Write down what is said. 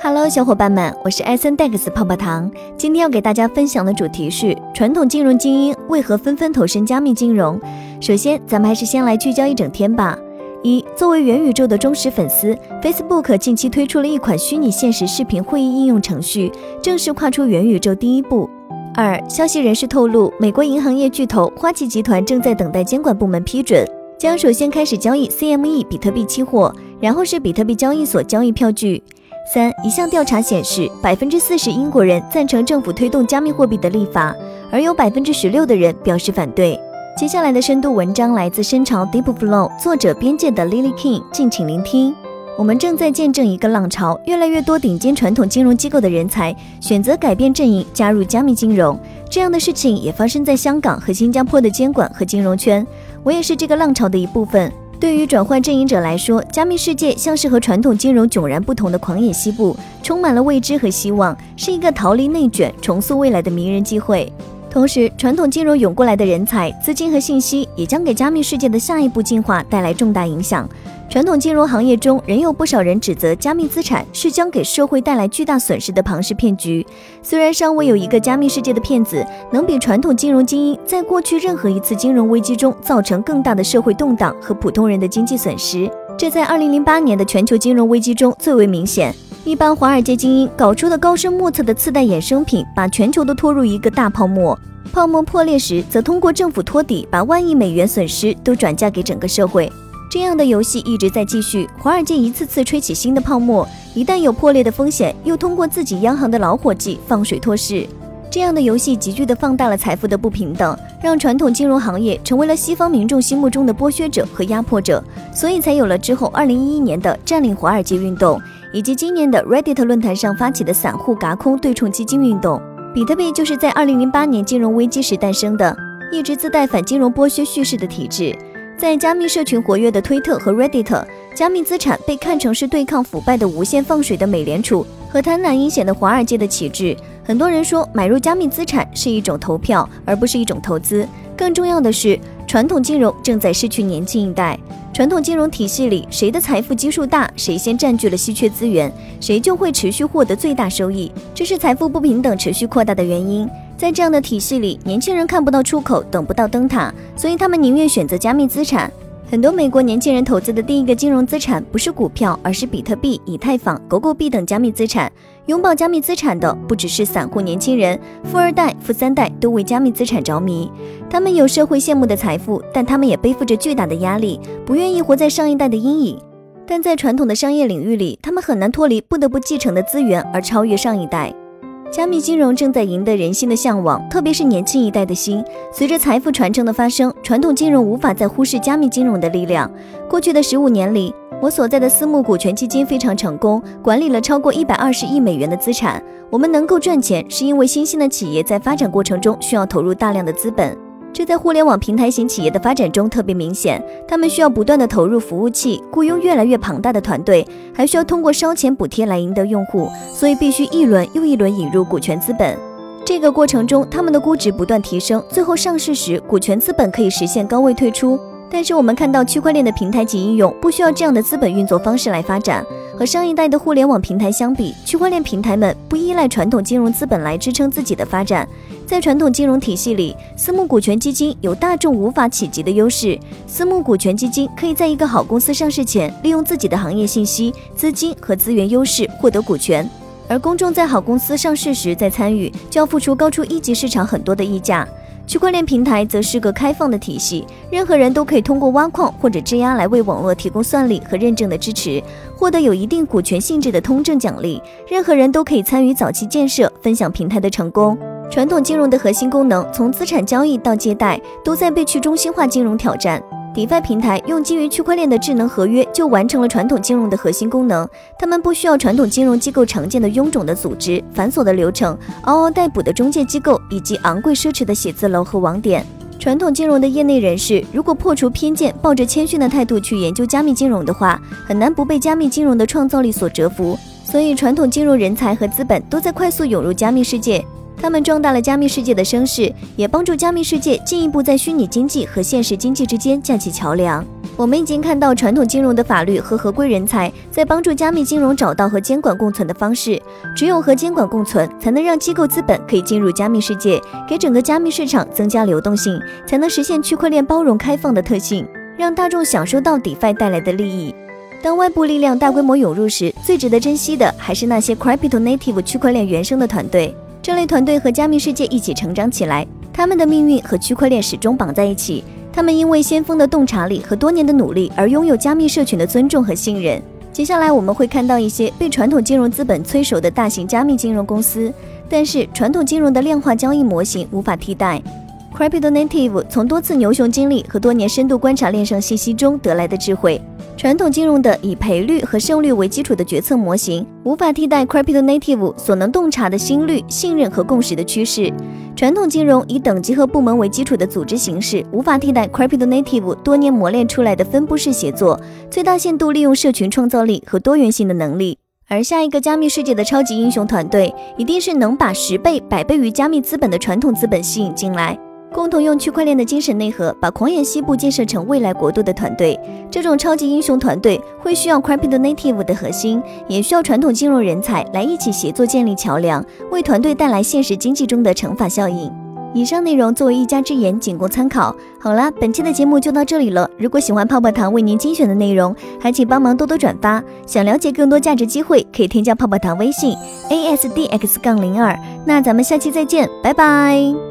Hello，小伙伴们，我是艾森 Dex 泡泡糖。今天要给大家分享的主题是传统金融精英为何纷纷投身加密金融。首先，咱们还是先来聚焦一整天吧。一，作为元宇宙的忠实粉丝，Facebook 近期推出了一款虚拟现实视频会议应用程序，正式跨出元宇宙第一步。二，消息人士透露，美国银行业巨头花旗集团正在等待监管部门批准，将首先开始交易 CME 比特币期货，然后是比特币交易所交易票据。三，一项调查显示，百分之四十英国人赞成政府推动加密货币的立法，而有百分之十六的人表示反对。接下来的深度文章来自深潮 Deep Flow，作者边界的 Lily King，敬请聆听。我们正在见证一个浪潮，越来越多顶尖传统金融机构的人才选择改变阵营，加入加密金融。这样的事情也发生在香港和新加坡的监管和金融圈。我也是这个浪潮的一部分。对于转换阵营者来说，加密世界像是和传统金融迥然不同的狂野西部，充满了未知和希望，是一个逃离内卷、重塑未来的迷人机会。同时，传统金融涌过来的人才、资金和信息，也将给加密世界的下一步进化带来重大影响。传统金融行业中，仍有不少人指责加密资产是将给社会带来巨大损失的庞氏骗局。虽然尚未有一个加密世界的骗子能比传统金融精英在过去任何一次金融危机中造成更大的社会动荡和普通人的经济损失，这在2008年的全球金融危机中最为明显。一般华尔街精英搞出的高深莫测的次贷衍生品，把全球都拖入一个大泡沫。泡沫破裂时，则通过政府托底，把万亿美元损失都转嫁给整个社会。这样的游戏一直在继续，华尔街一次次吹起新的泡沫，一旦有破裂的风险，又通过自己央行的老伙计放水托市。这样的游戏急剧地放大了财富的不平等，让传统金融行业成为了西方民众心目中的剥削者和压迫者，所以才有了之后二零一一年的占领华尔街运动，以及今年的 Reddit 论坛上发起的散户嘎空对冲基金运动。比特币就是在二零零八年金融危机时诞生的，一直自带反金融剥削叙事的体制。在加密社群活跃的推特和 Reddit，加密资产被看成是对抗腐败的无限放水的美联储和贪婪阴险的华尔街的旗帜。很多人说，买入加密资产是一种投票，而不是一种投资。更重要的是，传统金融正在失去年轻一代。传统金融体系里，谁的财富基数大，谁先占据了稀缺资源，谁就会持续获得最大收益。这是财富不平等持续扩大的原因。在这样的体系里，年轻人看不到出口，等不到灯塔，所以他们宁愿选择加密资产。很多美国年轻人投资的第一个金融资产不是股票，而是比特币、以太坊、狗狗币等加密资产。拥抱加密资产的不只是散户年轻人，富二代、富三代都为加密资产着迷。他们有社会羡慕的财富，但他们也背负着巨大的压力，不愿意活在上一代的阴影。但在传统的商业领域里，他们很难脱离不得不继承的资源而超越上一代。加密金融正在赢得人心的向往，特别是年轻一代的心。随着财富传承的发生，传统金融无法再忽视加密金融的力量。过去的十五年里，我所在的私募股权基金非常成功，管理了超过一百二十亿美元的资产。我们能够赚钱，是因为新兴的企业在发展过程中需要投入大量的资本。这在互联网平台型企业的发展中特别明显，他们需要不断的投入服务器，雇佣越来越庞大的团队，还需要通过烧钱补贴来赢得用户，所以必须一轮又一轮引入股权资本。这个过程中，他们的估值不断提升，最后上市时，股权资本可以实现高位退出。但是我们看到，区块链的平台级应用不需要这样的资本运作方式来发展。和上一代的互联网平台相比，区块链平台们不依赖传统金融资本来支撑自己的发展。在传统金融体系里，私募股权基金有大众无法企及的优势。私募股权基金可以在一个好公司上市前，利用自己的行业信息、资金和资源优势获得股权，而公众在好公司上市时再参与，就要付出高出一级市场很多的溢价。区块链平台则是个开放的体系，任何人都可以通过挖矿或者质押来为网络提供算力和认证的支持，获得有一定股权性质的通证奖励。任何人都可以参与早期建设，分享平台的成功。传统金融的核心功能，从资产交易到借贷，都在被去中心化金融挑战。DeFi 平台用基于区块链的智能合约，就完成了传统金融的核心功能。他们不需要传统金融机构常见的臃肿的组织、繁琐的流程、嗷嗷待哺的中介机构以及昂贵奢侈的写字楼和网点。传统金融的业内人士，如果破除偏见，抱着谦逊的态度去研究加密金融的话，很难不被加密金融的创造力所折服。所以，传统金融人才和资本都在快速涌入加密世界。他们壮大了加密世界的声势，也帮助加密世界进一步在虚拟经济和现实经济之间架起桥梁。我们已经看到传统金融的法律和合规人才在帮助加密金融找到和监管共存的方式。只有和监管共存，才能让机构资本可以进入加密世界，给整个加密市场增加流动性，才能实现区块链包容开放的特性，让大众享受到 DeFi 带来的利益。当外部力量大规模涌入时，最值得珍惜的还是那些 Crypto Native 区块链原生的团队。这类团队和加密世界一起成长起来，他们的命运和区块链始终绑在一起。他们因为先锋的洞察力和多年的努力而拥有加密社群的尊重和信任。接下来我们会看到一些被传统金融资本催熟的大型加密金融公司，但是传统金融的量化交易模型无法替代。Crypto Native 从多次牛熊经历和多年深度观察链上信息中得来的智慧。传统金融的以赔率和胜率为基础的决策模型，无法替代 Crypto Native 所能洞察的心率、信任和共识的趋势。传统金融以等级和部门为基础的组织形式，无法替代 Crypto Native 多年磨练出来的分布式协作、最大限度利用社群创造力和多元性的能力。而下一个加密世界的超级英雄团队，一定是能把十倍、百倍于加密资本的传统资本吸引进来。共同用区块链的精神内核，把狂野西部建设成未来国度的团队。这种超级英雄团队会需要 Crypto Native 的核心，也需要传统金融人才来一起协作建立桥梁，为团队带来现实经济中的乘法效应。以上内容作为一家之言，仅供参考。好啦，本期的节目就到这里了。如果喜欢泡泡糖为您精选的内容，还请帮忙多多转发。想了解更多价值机会，可以添加泡泡糖微信 a s d x 杠零二。那咱们下期再见，拜拜。